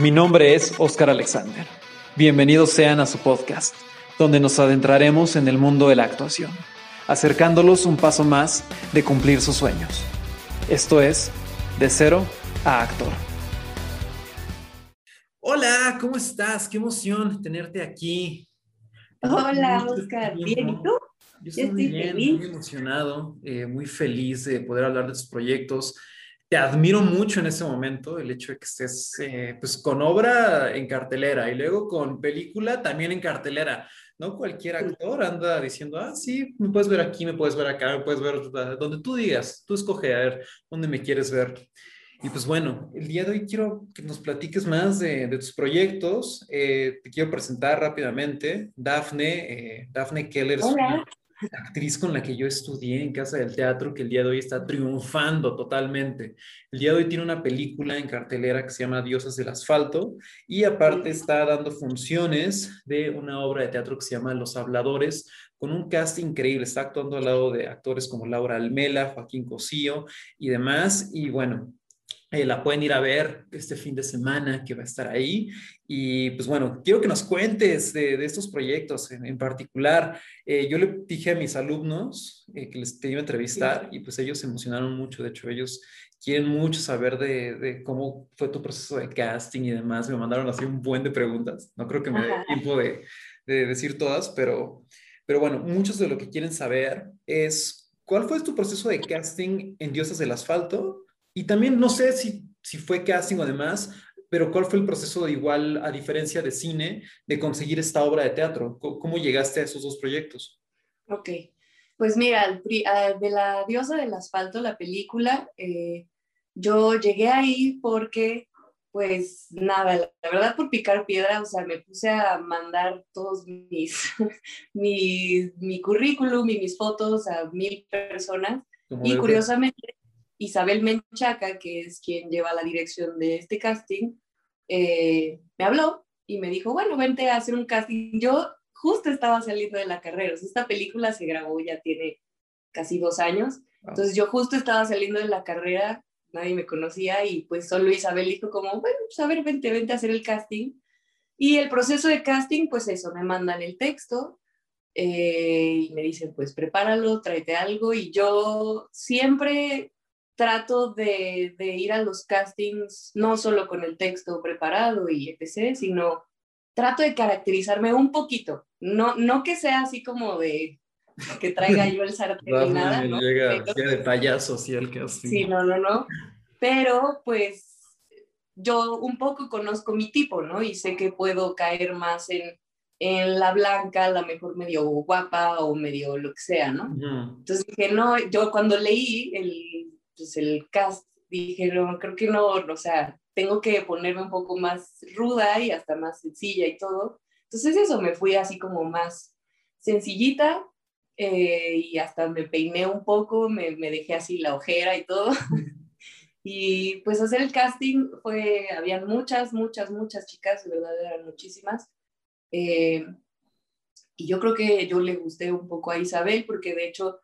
Mi nombre es Oscar Alexander. Bienvenidos sean a su podcast, donde nos adentraremos en el mundo de la actuación, acercándolos un paso más de cumplir sus sueños. Esto es De Cero a Actor. Hola, ¿cómo estás? Qué emoción tenerte aquí. Hola, Oscar. Bien, ¿y tú? Yo estoy muy bien, muy emocionado, eh, muy feliz de poder hablar de tus proyectos. Te admiro mucho en ese momento, el hecho de que estés eh, pues con obra en cartelera y luego con película también en cartelera. No cualquier actor anda diciendo, ah, sí, me puedes ver aquí, me puedes ver acá, me puedes ver donde tú digas, tú escoge a ver dónde me quieres ver. Y pues bueno, el día de hoy quiero que nos platiques más de, tus proyectos. Eh, te quiero presentar rápidamente. Dafne, Dafne Keller Hola actriz con la que yo estudié en Casa del Teatro, que el día de hoy está triunfando totalmente. El día de hoy tiene una película en cartelera que se llama Diosas del Asfalto y aparte está dando funciones de una obra de teatro que se llama Los Habladores, con un cast increíble. Está actuando al lado de actores como Laura Almela, Joaquín Cosío y demás. Y bueno, eh, la pueden ir a ver este fin de semana que va a estar ahí. Y pues bueno, quiero que nos cuentes de, estos proyectos en, particular. Eh, yo le dije a mis alumnos eh, que les iba a entrevistar y pues ellos se emocionaron mucho. De hecho, ellos quieren mucho saber de, de, cómo fue tu proceso de casting y demás. Me mandaron así un buen de preguntas. No creo que me dé tiempo de, de decir todas, pero, pero bueno, muchos de lo que quieren saber es cuál fue tu proceso de casting en Diosas del Asfalto y también no sé si, si fue casting o demás, pero ¿cuál fue el proceso de igual, a diferencia de cine, de conseguir esta obra de teatro? ¿Cómo, llegaste a esos dos proyectos? Ok, pues mira, de la diosa del asfalto, la película, eh, yo llegué ahí porque, pues nada, la verdad por picar piedra, o sea, me puse a mandar todos mis, mi, mi currículum y mis fotos a mil personas. Y curiosamente, Isabel Menchaca, que es quien lleva la dirección de este casting, eh, me habló y me dijo, bueno, vente a hacer un casting. Yo justo estaba saliendo de la carrera, esta película se grabó ya tiene casi dos años, entonces yo justo estaba saliendo de la carrera, nadie me conocía y pues solo Isabel dijo como, bueno, pues a ver, vente, vente a hacer el casting. Y el proceso de casting, pues eso, me mandan el texto, eh, y me dicen, pues prepáralo, tráete algo. Y yo siempre trato de, ir a los castings no solo con el texto preparado y etc., sino trato de caracterizarme un poquito. No, no que sea así como de que traiga yo el sartén ni nada, ¿no? Llega de payaso, sí, el casting. Sí, no, no, no. Pero pues yo un poco conozco mi tipo, ¿no? Y sé que puedo caer más en, en la blanca, la mejor medio guapa o medio lo que sea, ¿no? Entonces dije, no, yo cuando leí el pues el cast, dije, no, creo que no, o sea, tengo que ponerme un poco más ruda y hasta más sencilla y todo. Entonces eso, me fui así como más sencillita eh, y hasta me peiné un poco, me, dejé así la ojera y todo. y pues hacer el casting fue, habían muchas, muchas, muchas chicas, de verdad eran muchísimas. Eh, y yo creo que yo le gusté un poco a Isabel porque de hecho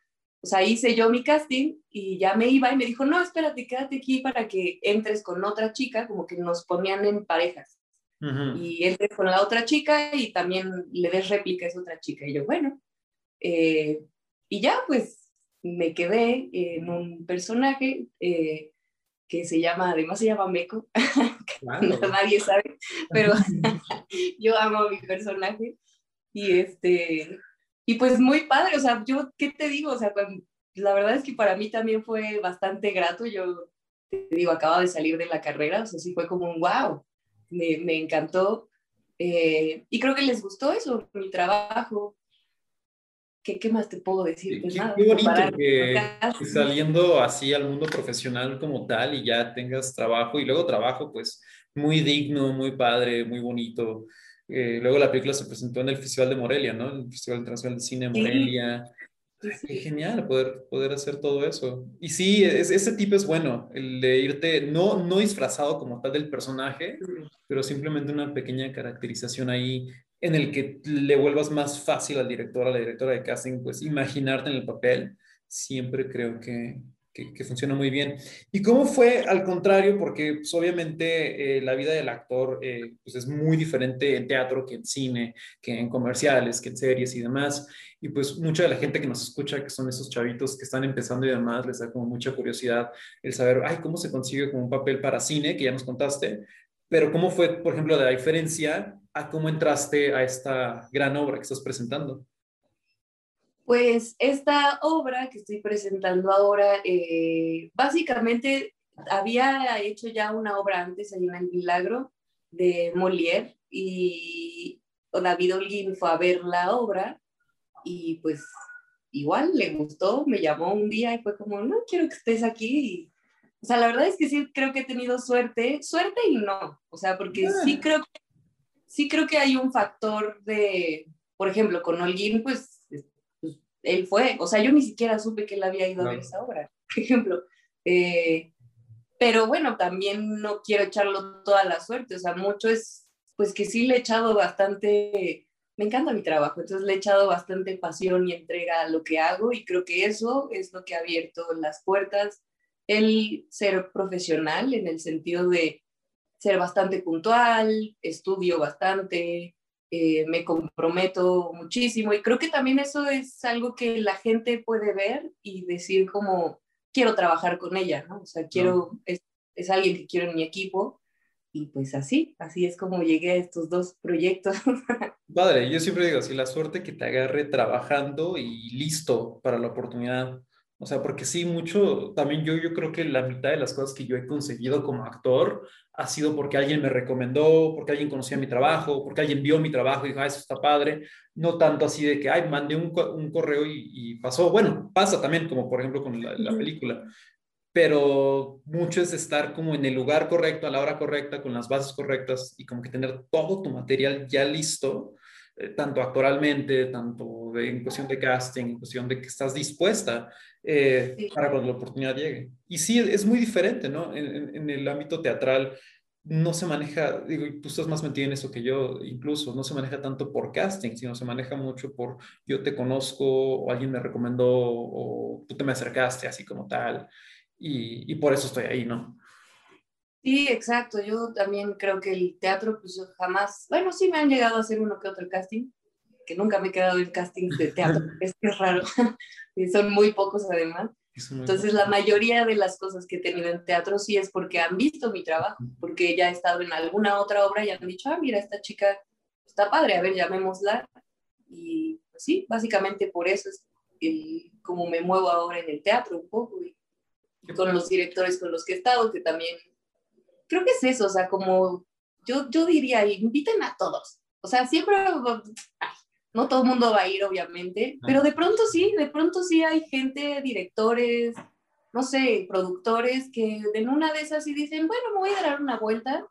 o sea, hice yo mi casting y ya me iba y me dijo, no, espérate, quédate aquí para que entres con otra chica, como que nos ponían en parejas. Y entres con la otra chica y también le des réplica a esa otra chica. Y yo, bueno. Eh, y ya, pues, me quedé en un personaje eh, que se llama, además se llama Meco, nadie sabe, pero yo amo a mi personaje. Y este, y pues muy padre, o sea, yo, ¿qué te digo? O sea, la verdad es que para mí también fue bastante grato. Yo te digo, acaba de salir de la carrera, o sea, sí fue como un wow, me, me encantó. Eh, y creo que les gustó eso, mi trabajo. ¿Qué, qué más te puedo decir? Pues qué, bonito que, saliendo así al mundo profesional como tal y ya tengas trabajo y luego trabajo pues muy digno, muy padre, muy bonito. Eh, luego la película se presentó en el Festival de Morelia, ¿no? El Festival Internacional de Cine de Morelia. Qué genial poder, poder hacer todo eso. Y sí, ese tipo es bueno, el de irte, no, no disfrazado como tal del personaje, pero simplemente una pequeña caracterización ahí en el que le vuelvas más fácil al director, a la directora de casting, pues imaginarte en el papel, siempre creo que, que, funciona muy bien. ¿Y cómo fue al contrario? Porque pues, obviamente eh, la vida del actor eh, pues, es muy diferente en teatro que en cine, que en comerciales, que en series y demás. Y pues mucha de la gente que nos escucha, que son esos chavitos que están empezando y demás, les da como mucha curiosidad el saber, ay, ¿cómo se consigue como un papel para cine? Que ya nos contaste. Pero ¿cómo fue, por ejemplo, la diferencia a cómo entraste a esta gran obra que estás presentando? Pues esta obra que estoy presentando ahora, eh, básicamente había hecho ya una obra antes, hay El Milagro, de Molière, y David Holguín fue a ver la obra y pues igual le gustó, me llamó un día y fue como, no, quiero que estés aquí. o sea, la verdad es que sí creo que he tenido suerte, suerte y no, o sea, porque sí ah. creo, sí creo que hay un factor de, por ejemplo, con Holguín, pues él fue, o sea, yo ni siquiera supe que él había ido a ver esa obra, por ejemplo. Eh, pero bueno, también no quiero echarlo toda la suerte, o sea, mucho es, pues que sí le he echado bastante, me encanta mi trabajo, entonces le he echado bastante pasión y entrega a lo que hago y creo que eso es lo que ha abierto las puertas, el ser profesional en el sentido de ser bastante puntual, estudio bastante, eh, me comprometo muchísimo y creo que también eso es algo que la gente puede ver y decir como quiero trabajar con ella, ¿no? O sea, quiero, es, es alguien que quiero en mi equipo y pues así, así es como llegué a estos dos proyectos. Padre, yo siempre digo, si la suerte que te agarre trabajando y listo para la oportunidad. O sea, porque sí, mucho, también yo, yo creo que la mitad de las cosas que yo he conseguido como actor ha sido porque alguien me recomendó, porque alguien conocía mi trabajo, porque alguien vio mi trabajo y dijo, ah, eso está padre. No tanto así de que, ay, mandé un, un correo y, pasó. Bueno, pasa también, como por ejemplo con la, película. Pero mucho es estar como en el lugar correcto, a la hora correcta, con las bases correctas y como que tener todo tu material ya listo eh, tanto actoralmente, tanto en cuestión de casting, en cuestión de que estás dispuesta eh, para cuando la oportunidad llegue. Y sí, es muy diferente, ¿no? En, en, el ámbito teatral no se maneja, digo, tú estás más metido en eso que yo, incluso, no se maneja tanto por casting, sino se maneja mucho por yo te conozco o alguien me recomendó o tú te me acercaste así como tal. Y, y por eso estoy ahí, ¿no? Sí, exacto. Yo también creo que el teatro, pues jamás, bueno, sí me han llegado a hacer uno que otro casting, que nunca me he quedado en castings de teatro, es que es raro, y son muy pocos además. Entonces, la mayoría de las cosas que he tenido en teatro sí es porque han visto mi trabajo, porque ya he estado en alguna otra obra y han dicho, ah, mira, esta chica está padre, a ver, llamémosla. Y pues, sí, básicamente por eso es el, como me muevo ahora en el teatro un poco y con los directores con los que he estado, que también creo que es eso, o sea, como yo, yo diría, inviten a todos. O sea, siempre, no todo el mundo va a ir, obviamente, pero de pronto sí, de pronto sí hay gente, directores, no sé, productores que en una de esas sí dicen, bueno, me voy a dar una vuelta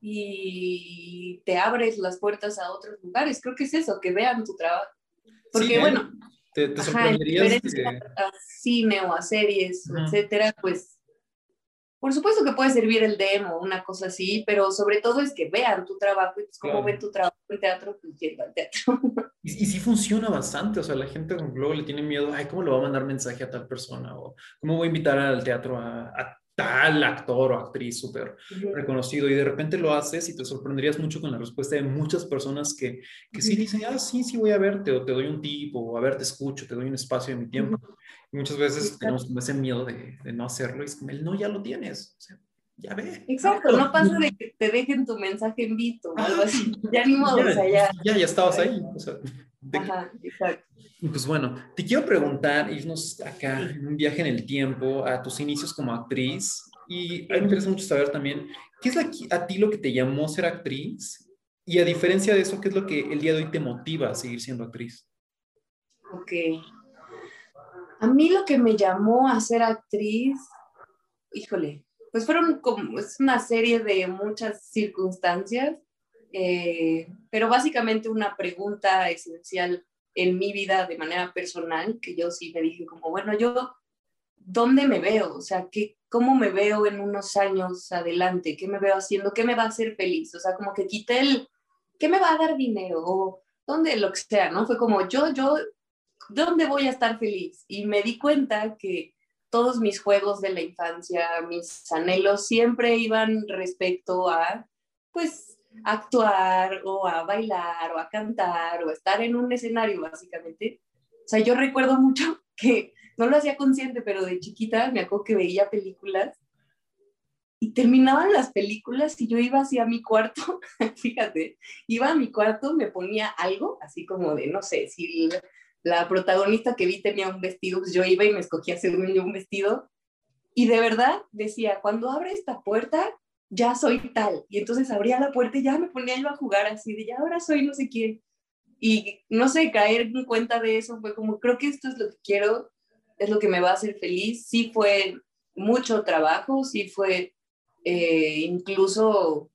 y te abres las puertas a otros lugares. Creo que es eso, que vean tu trabajo. Porque, ¿eh? bueno, te, te sorprenderías a cine o a series, etcétera, pues por supuesto que puede servir el demo, una cosa así, pero sobre todo es que vean tu trabajo y pues como ven tu trabajo en teatro, pues yendo al teatro. Y, y, sí funciona bastante, o sea, la gente luego le tiene miedo, ay, ¿cómo le va a mandar mensaje a tal persona? O ¿cómo voy a invitar al teatro a, tal actor o actriz súper reconocido? Y de repente lo haces y te sorprenderías mucho con la respuesta de muchas personas que, que sí dicen, ah, sí, sí voy a verte, o te doy un tip, o a ver, te escucho, te doy un espacio de mi tiempo muchas veces tenemos ese miedo de, de, no hacerlo y es como el no ya lo tienes. O sea, ya ve. Exacto, no pasa de que te dejen tu mensaje en visto o algo así. Ya ni modo, ya, o sea, ya. Ya, ya estabas ahí. O sea, Ajá, exacto. Pues bueno, te quiero preguntar, irnos acá en un viaje en el tiempo a tus inicios como actriz. Y a mí me interesa mucho saber también, ¿qué es la, a ti lo que te llamó ser actriz? Y a diferencia de eso, ¿qué es lo que el día de hoy te motiva a seguir siendo actriz? Ok, a mí lo que me llamó a ser actriz, híjole, pues fueron como, es una serie de muchas circunstancias, eh, pero básicamente una pregunta esencial en mi vida de manera personal, que yo sí me dije como, bueno, yo, ¿dónde me veo? O sea, ¿qué, ¿cómo me veo en unos años adelante? ¿Qué me veo haciendo? ¿Qué me va a hacer feliz? O sea, como que quité el, ¿qué me va a dar dinero? O dónde, lo que sea, ¿no? Fue como, yo, yo ¿dónde voy a estar feliz? Y me di cuenta que todos mis juegos de la infancia, mis anhelos siempre iban respecto a, pues, actuar o a bailar o a cantar o estar en un escenario, básicamente. O sea, yo recuerdo mucho que no lo hacía consciente, pero de chiquita me acuerdo que veía películas y terminaban las películas y yo iba hacia mi cuarto, fíjate, iba a mi cuarto, me ponía algo, así como de, no sé, si la, protagonista que vi tenía un vestido, pues yo iba y me escogía según yo un vestido. Y de verdad decía, cuando abre esta puerta, ya soy tal. Y entonces abría la puerta y ya me ponía yo a jugar así, de ya ahora soy no sé quién. Y no sé, caer en cuenta de eso fue como, creo que esto es lo que quiero, es lo que me va a hacer feliz. Sí fue mucho trabajo, sí fue eh, incluso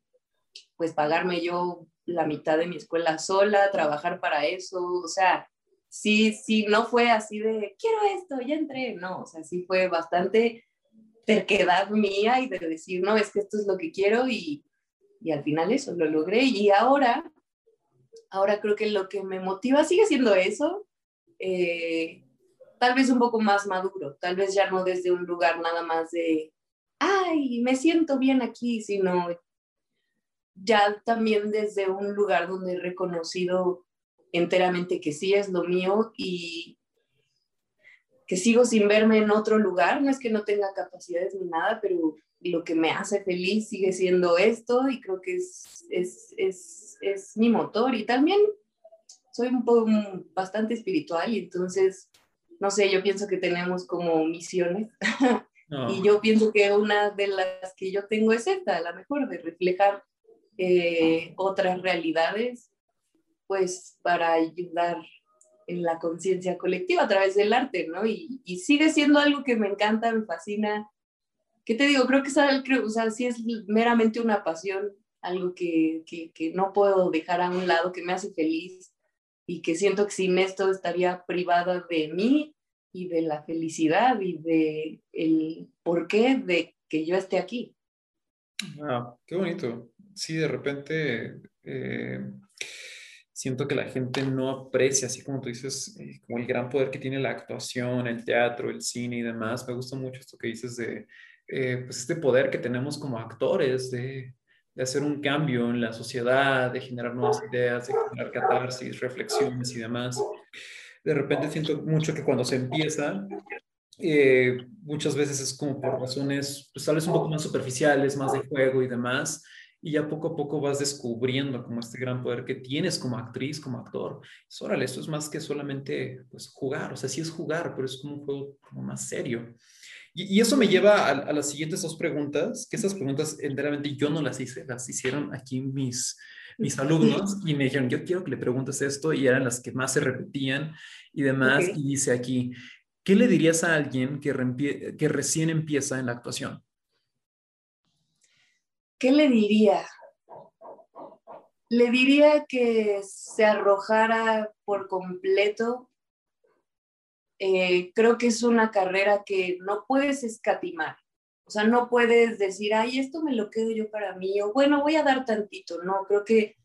pues pagarme yo la mitad de mi escuela sola, trabajar para eso, o sea, sí, sí, no fue así de, quiero esto, ya entré, no, o sea, sí fue bastante terquedad mía y de decir, no, es que esto es lo que quiero y, y al final eso, lo logré y ahora, ahora creo que lo que me motiva sigue siendo eso, eh, tal vez un poco más maduro, tal vez ya no desde un lugar nada más de ay, me siento bien aquí, sino ya también desde un lugar donde he reconocido enteramente que sí es lo mío y que sigo sin verme en otro lugar. No es que no tenga capacidades ni nada, pero lo que me hace feliz sigue siendo esto y creo que es, es, es, es mi motor. Y también soy un poco bastante espiritual y entonces, no sé, yo pienso que tenemos como misiones Y yo pienso que una de las que yo tengo es esta, la mejor, de reflejar eh, otras realidades, pues para ayudar en la conciencia colectiva a través del arte, ¿no? Y, y, sigue siendo algo que me encanta, me fascina. ¿Qué te digo? Creo que es, o sea, sí es meramente una pasión, algo que, que, que no puedo dejar a un lado, que me hace feliz y que siento que sin esto estaría privada de mí y de la felicidad y de el porqué de que yo esté aquí. Ah, qué bonito. Sí, de repente eh, siento que la gente no aprecia, así como tú dices, eh, como el gran poder que tiene la actuación, el teatro, el cine y demás. Me gusta mucho esto que dices de eh, pues este poder que tenemos como actores de, de hacer un cambio en la sociedad, de generar nuevas ideas, de generar catarsis, reflexiones y demás de repente siento mucho que cuando se empieza, eh, muchas veces es como por razones, pues tal vez un poco más superficiales, más de juego y demás, y ya poco a poco vas descubriendo como este gran poder que tienes como actriz, como actor. Es, órale, esto es más que solamente pues, jugar, o sea, sí es jugar, pero es como un juego como más serio. Y, eso me lleva a, a, las siguientes dos preguntas, que esas preguntas enteramente yo no las hice, las hicieron aquí mis, mis alumnos y me dijeron, yo quiero que le preguntes esto y eran las que más se repetían y demás. Y dice aquí, ¿qué le dirías a alguien que, que recién empieza en la actuación? ¿Qué le diría? Le diría que se arrojara por completo. Eh, creo que es una carrera que no puedes escatimar. O sea, no puedes decir, ay, esto me lo quedo yo para mí, o bueno, voy a dar tantito. No, creo que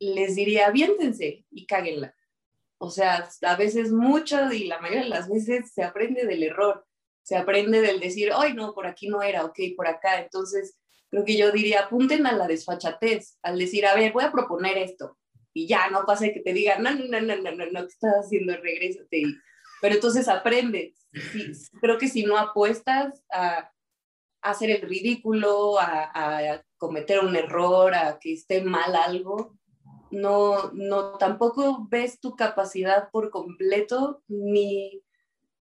les diría, aviéntense y cáguenla. O sea, a veces mucho y la mayoría de las veces se aprende del error, se aprende del decir, ay, no, por aquí no era, ok, por acá. Entonces, creo que yo diría, apunten a la desfachatez, al decir, a ver, voy a proponer esto. Y ya, no pasa que te digan, no, no, no, no, no, no, no, ¿qué estás haciendo? Regrésate. Pero entonces aprendes creo que si no apuestas a, hacer el ridículo, a, cometer un error, a que esté mal algo, no, no tampoco ves tu capacidad por completo, ni,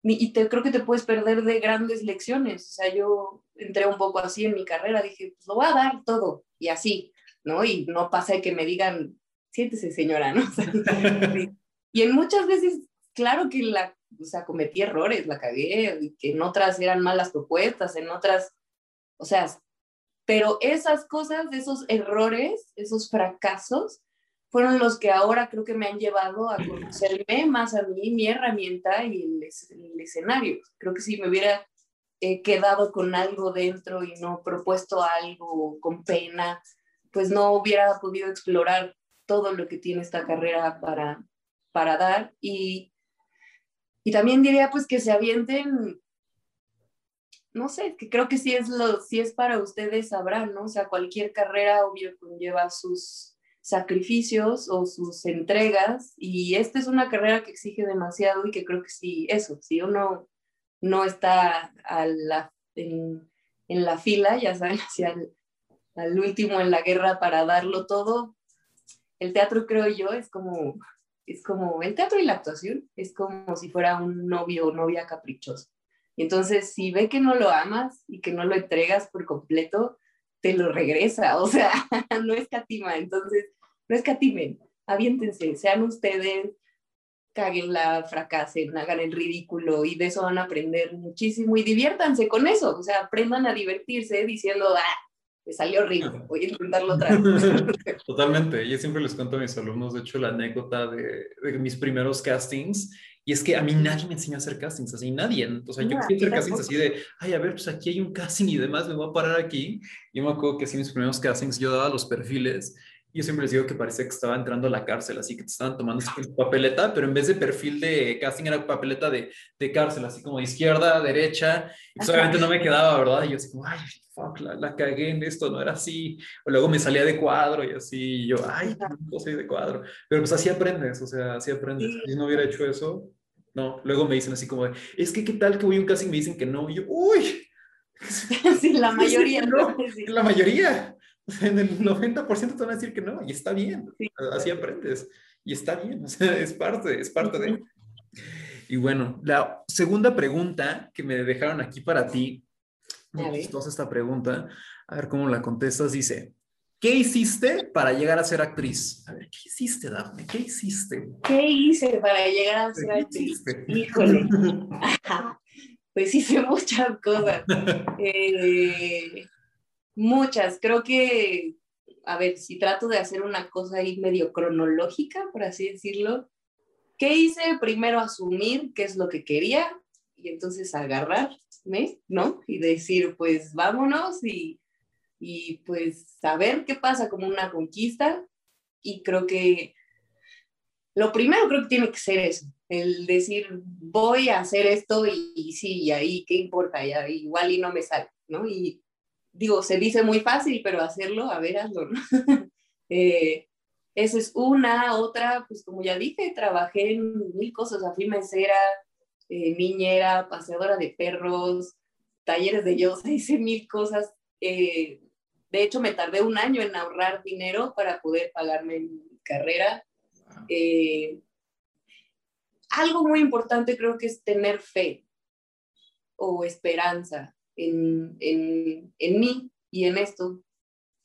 y te, creo que te puedes perder de grandes lecciones. O sea, yo entré un poco así en mi carrera, dije, pues lo voy a dar todo, y así, ¿no? Y no pasa que me digan, siéntese señora, ¿no? y en muchas veces, claro que la o sea, cometí errores, la cagué, y que en otras eran malas propuestas, en otras, o sea, pero esas cosas, esos errores, esos fracasos, fueron los que ahora creo que me han llevado a conocerme más a mí, mi herramienta y el, escenario. Creo que si me hubiera eh, quedado con algo dentro y no propuesto algo con pena, pues no hubiera podido explorar todo lo que tiene esta carrera para, para dar. Y y también diría pues que se avienten no sé, que creo que sí es, lo, si es para ustedes sabrán, ¿no? O sea, cualquier carrera obvio conlleva sus sacrificios o sus entregas y esta es una carrera que exige demasiado y que creo que sí, eso, si uno no está en, la fila, ya saben, hacia el, último en la guerra para darlo todo, el teatro creo yo es como, es como, el teatro y la actuación es como si fuera un novio o novia caprichoso. Y entonces, si ve que no lo amas y que no lo entregas por completo, te lo regresa, o sea, no escatima. Entonces, no escatimen, aviéntense, sean ustedes, la fracasen, hagan el ridículo y de eso van a aprender muchísimo y diviértanse con eso, o sea, aprendan a divertirse diciendo, ah, me salió horrible, voy a intentarlo otra vez. Totalmente, yo siempre les cuento a mis alumnos, de hecho, la anécdota de, de mis primeros castings y es que a mí nadie me enseñó a hacer castings, así nadie. O sea, yo quería hacer castings así de, ay, a ver, pues aquí hay un casting y demás, me voy a parar aquí. Yo me acuerdo que así mis primeros castings yo daba los perfiles. Yo siempre les digo que parecía que estaba entrando a la cárcel, así que te estaban tomando papeleta, pero en vez de perfil de casting era papeleta de, de cárcel, así como de izquierda, derecha. Y pues obviamente no me quedaba, ¿verdad? Y yo así como, ay, fuck, la, la, cagué en esto, no era así. O luego me salía de cuadro y así, y yo, ay, no soy de cuadro. Pero pues así aprendes, o sea, así aprendes. Si no hubiera hecho eso, no, luego me dicen así como, es que qué tal que voy a un casting y me dicen que no, y yo, uy. Sí, la mayoría no. La mayoría. En el 90% te van a decir que no, y está bien. Así aprendes. Y está bien, o sea, es parte, es parte de. Y bueno, la segunda pregunta que me dejaron aquí para ti, chistosa esta pregunta, a ver cómo la contestas, dice, ¿Qué hiciste para llegar a ser actriz? A ver, ¿qué hiciste, Daphne? ¿Qué hiciste? ¿Qué hice para llegar a ser actriz? Híjole. pues hice muchas cosas. Eh, muchas. Creo que, a ver, si trato de hacer una cosa ahí medio cronológica, por así decirlo. ¿Qué hice? Primero asumir qué es lo que quería y entonces agarrarme, ¿no? Y decir, pues vámonos y y pues saber qué pasa como una conquista y creo que lo primero creo que tiene que ser eso, el decir voy a hacer esto y, sí, y ahí qué importa, ya igual y no me sale, ¿no? Y digo, se dice muy fácil, pero hacerlo, a ver, hazlo, ¿no? eh, esa es una, otra, pues como ya dije, trabajé en mil cosas, fui mesera, eh, niñera, paseadora de perros, talleres de yoga, hice mil cosas. Eh, de hecho, me tardé un año en ahorrar dinero para poder pagarme mi carrera. Eh, algo muy importante creo que es tener fe o esperanza en, en, en mí y en esto.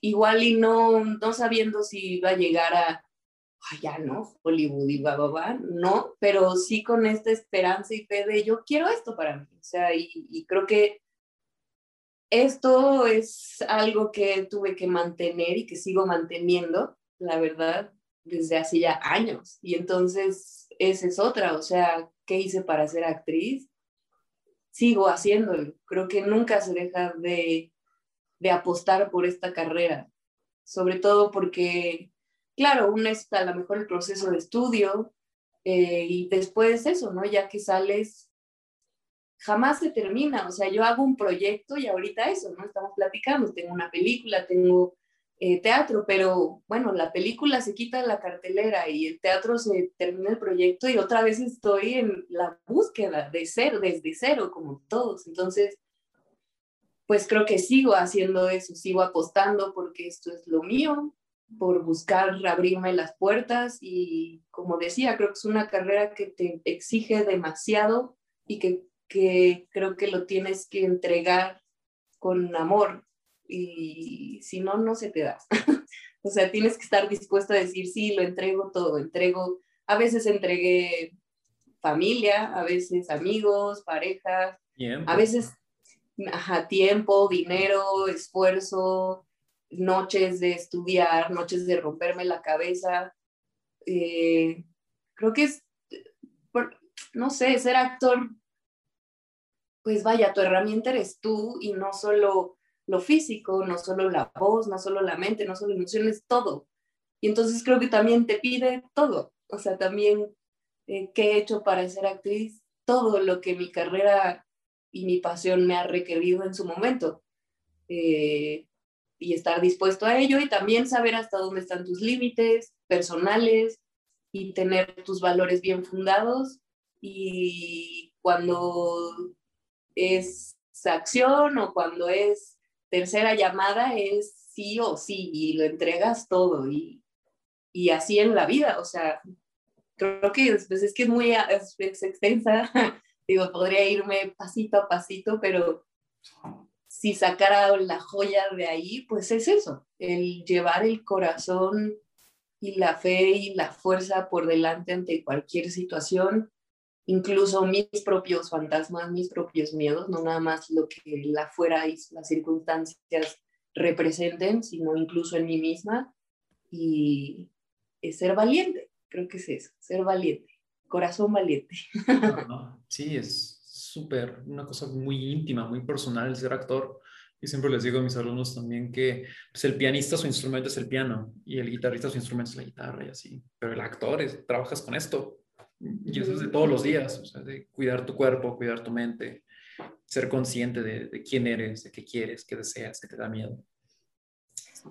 Igual y no, no sabiendo si iba a llegar a, ya no, Hollywood y va, va, no, pero sí con esta esperanza y fe de yo quiero esto para mí. O sea, y, y creo que esto es algo que tuve que mantener y que sigo manteniendo, la verdad, desde hace ya años. Y entonces, esa es otra, o sea, ¿qué hice para ser actriz? Sigo haciéndolo. Creo que nunca se deja de, de apostar por esta carrera, sobre todo porque, claro, uno está a lo mejor el proceso de estudio eh, y después eso, ¿no? Ya que sales jamás se termina. O sea, yo hago un proyecto y ahorita eso, ¿no? Estamos platicando, tengo una película, tengo eh, teatro, pero bueno, la película se quita de la cartelera y el teatro se termina el proyecto y otra vez estoy en la búsqueda de ser desde cero, como todos. Entonces, pues creo que sigo haciendo eso, sigo apostando porque esto es lo mío, por buscar abrirme las puertas y como decía, creo que es una carrera que te exige demasiado y que que creo que lo tienes que entregar con amor y si no, no se te da. o sea, tienes que estar dispuesto a decir, sí, lo entrego todo, entrego, a veces entregué familia, a veces amigos, parejas, a veces ajá, tiempo, dinero, esfuerzo, noches de estudiar, noches de romperme la cabeza. Eh, creo que es, no sé, ser actor pues vaya, tu herramienta eres tú y no solo lo físico, no solo la voz, no solo la mente, no solo emociones, todo. Y entonces creo que también te pide todo. O sea, también, eh, ¿qué he hecho para ser actriz? Todo lo que mi carrera y mi pasión me ha requerido en su momento. Eh, y estar dispuesto a ello y también saber hasta dónde están tus límites personales y tener tus valores bien fundados y cuando es acción o cuando es tercera llamada es sí o sí y lo entregas todo y, y así en la vida, o sea, creo que pues es que es muy es, extensa, digo, podría irme pasito a pasito, pero si sacara la joya de ahí, pues es eso, el llevar el corazón y la fe y la fuerza por delante ante cualquier situación, incluso mis propios fantasmas, mis propios miedos, no nada más lo que la fuera y las circunstancias representen, sino incluso en mí misma y es ser valiente, creo que es eso, ser valiente, corazón valiente. Sí, es súper, una cosa muy íntima, muy personal ser actor. Y siempre les digo a mis alumnos también que pues, el pianista su instrumento es el piano y el guitarrista su instrumento es la guitarra y así. Pero el actor es, trabajas con esto. Y eso es de todos los días, o sea, de cuidar tu cuerpo, cuidar tu mente, ser consciente de, de quién eres, de qué quieres, qué deseas, qué te da miedo.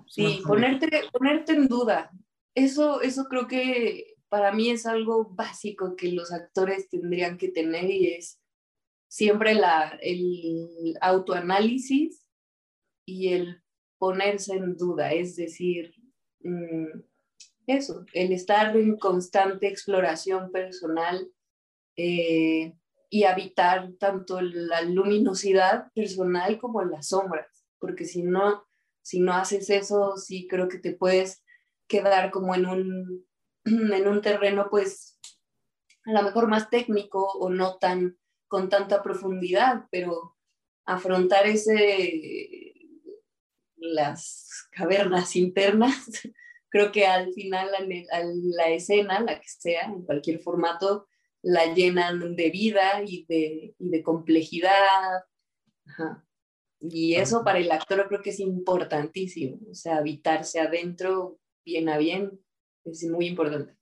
Sí, ponerte, ponerte en duda. Eso, eso creo que para mí es algo básico que los actores tendrían que tener y es siempre la, el autoanálisis y el ponerse en duda, es decir, mm, eso, el estar en constante exploración personal eh, y habitar tanto la luminosidad personal como las sombras, porque si no, si no haces eso, sí creo que te puedes quedar como en un, en un terreno, pues, a lo mejor más técnico o no tan con tanta profundidad, pero afrontar ese, las cavernas internas, creo que al final la, la escena, la que sea, en cualquier formato, la llenan de vida y de, y de complejidad. Ajá. Y eso para el actor creo que es importantísimo, o sea, habitarse adentro bien a bien es muy importante.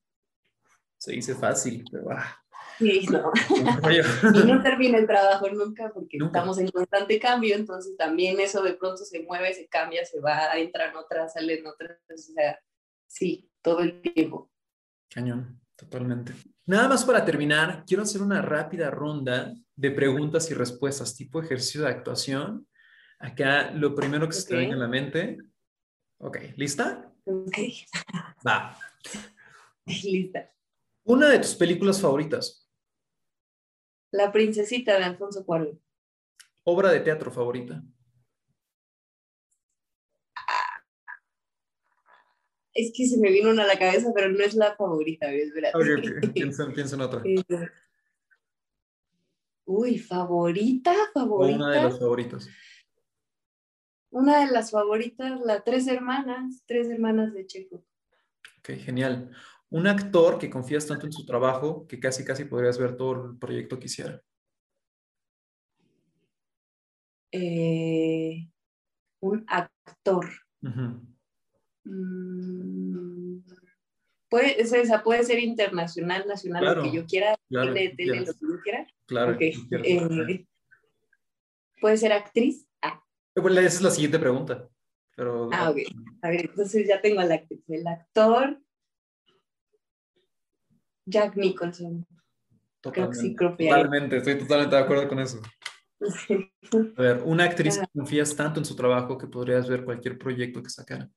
Se dice fácil, pero ah. Sí, no. y no termina el trabajo nunca porque estamos en constante cambio, entonces también eso de pronto se mueve, se cambia, se va, entran otras, salen otras, o sea, sí, todo el tiempo. Cañón, totalmente. Nada más para terminar, quiero hacer una rápida ronda de preguntas y respuestas, tipo ejercicio de actuación, Acá lo primero que se te venga a la mente. Ok, ¿lista? Ok. Va. Lista. Una de tus películas favoritas. La princesita de Alfonso Cuarón. Obra de teatro favorita. Es que se me vino una a la cabeza, pero no es la favorita, verdad. Piensa, en otra. Eh, uy, favorita, favorita. una de las favoritas. Una de las favoritas, la Tres Hermanas, Tres Hermanas de Checo. Ok, genial. Un actor que confías tanto en su trabajo que casi, casi podrías ver todo el proyecto que hiciera. Eh, un actor. Mm, puede, puede ser internacional, nacional, lo que yo quiera, claro, tele, tele, lo que yo quiera. Claro. Eh, puede ser actriz. Esa es la siguiente pregunta. Pero, ah, ok. A ver, entonces ya tengo al actor. El actor Jack Nicholson. Totalmente, totalmente, estoy totalmente de acuerdo con eso. A ver, una actriz que confías tanto en su trabajo que podrías ver cualquier proyecto que sacara.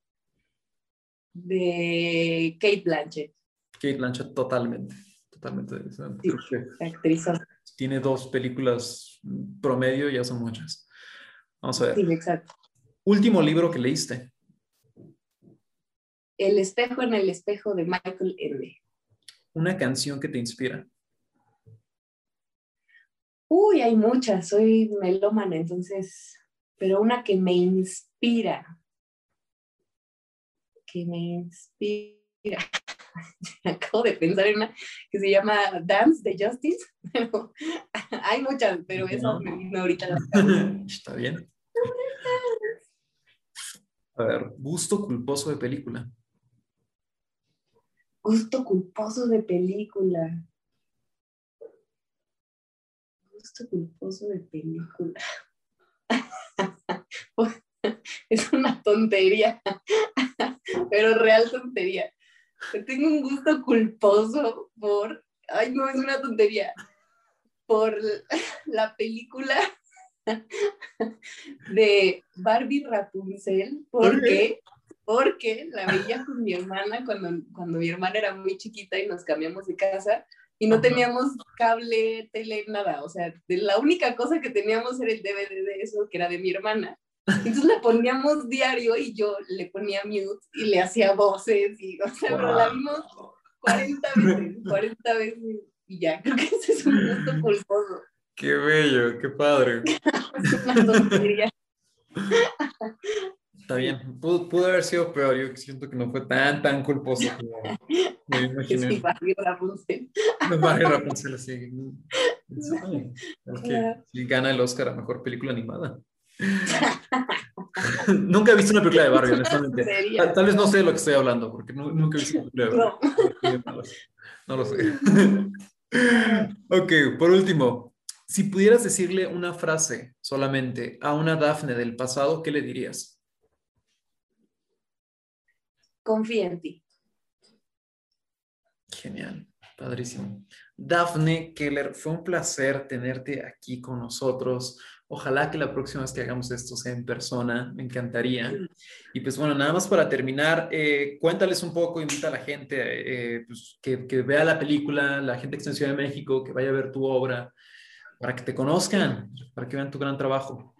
De Kate Blanchett. Kate Blanchett, totalmente. Totalmente. Sí, actriz. Tiene dos películas promedio, ya son muchas. Vamos a ver. Sí, exacto. Último libro que leíste. El espejo en el espejo de Michael Ende. Una canción que te inspira. Uy, hay muchas, soy melómana, entonces, pero una que me inspira. Que me inspira. Acabo de pensar en una que se llama Dance de Justice. hay muchas, pero esa me vino ahorita. Está bien. A ver, gusto culposo de película. Gusto culposo de película. gusto culposo de película. Es una tontería, pero real tontería. Tengo un gusto culposo por, ay no, es una tontería, por la película de Barbie Rapunzel, porque, porque la veía con mi hermana cuando, cuando mi hermana era muy chiquita y nos cambiamos de casa y no teníamos cable, tele, nada. O sea, la única cosa que teníamos era el DVD de eso, que era de mi hermana. Entonces le poníamos diario y yo le ponía mute y le hacía voces y, o sea, pero la vimos 40 veces, 40 veces y ya, creo que ese es un gusto culposo. Qué bello, qué padre. es una tontería. Está bien, pudo, pudo, haber sido peor, yo siento que no fue tan, tan culposo como me imaginé. Sí, Barbie Rapunzel. Barbie Rapunzel, sí. Que sí, gana el Oscar a Mejor Película Animada. nunca he visto una película de Barbie, honestamente. Tal, tal, vez no sé de lo que estoy hablando, porque no, nunca he visto una película de Barbie. No, no lo sé. ok, por último, si pudieras decirle una frase solamente a una Dafne del pasado, ¿qué le dirías? Confía en ti. Genial, padrísimo. Dafne Keller, fue un placer tenerte aquí con nosotros. Ojalá que la próxima vez que hagamos esto sea en persona, me encantaría. Y pues bueno, nada más para terminar, eh, cuéntales un poco, invita a la gente eh, pues, que, que, vea la película, la gente que está en Ciudad de México, que vaya a ver tu obra, para que te conozcan, para que vean tu gran trabajo.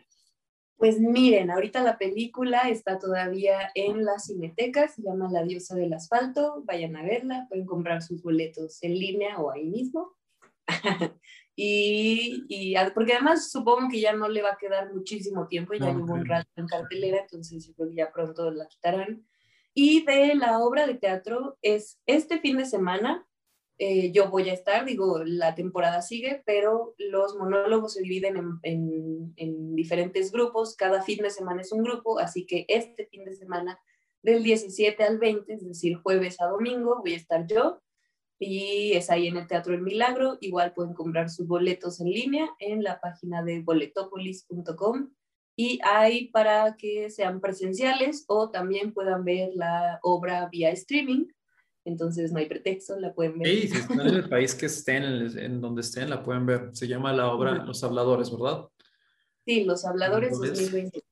Pues miren, ahorita la película está todavía en la cineteca, se llama La diosa del asfalto, vayan a verla, pueden comprar sus boletos en línea o ahí mismo. y, y, porque además supongo que ya no le va a quedar muchísimo tiempo, ya llevo un rato en cartelera, entonces yo creo que ya pronto la quitarán. Y de la obra de teatro es este fin de semana, eh, yo voy a estar, digo, la temporada sigue, pero los monólogos se dividen en, en, en, diferentes grupos, cada fin de semana es un grupo, así que este fin de semana del 17 al 20, es decir, jueves a domingo, voy a estar yo y es ahí en el Teatro El Milagro, igual pueden comprar sus boletos en línea en la página de boletopolis.com y hay para que sean presenciales o también puedan ver la obra vía streaming entonces no hay pretexto, la pueden ver. Sí, si están en el país que estén, en, donde estén, la pueden ver. Se llama la obra Los Habladores, ¿verdad? Sí, Los Habladores 2020.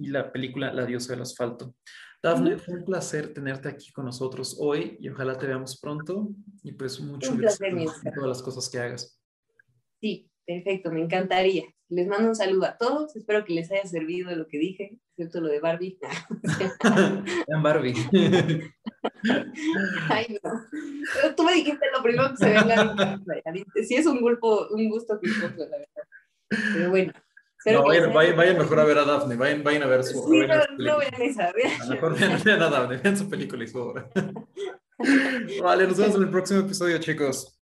Y la película La diosa del asfalto. Dafne, fue un placer tenerte aquí con nosotros hoy y ojalá te veamos pronto y pues mucho un placer, en todas las cosas que hagas. Sí, perfecto, me encantaría. Les mando un saludo a todos, espero que les haya servido lo que dije, excepto lo de Barbie. en Barbie. Ay, no. Pero tú me dijiste lo primero que se ve en la Sí es un, gusto, un gusto culposo, la verdad. Pero bueno. No, vayan, vayan, vayan, mejor a ver a Daphne, vayan, vayan a ver su sí, no, no vean esa, vean. A lo mejor vean, vean a Daphne, vean su película y su obra. vale, nos vemos en el próximo episodio, chicos.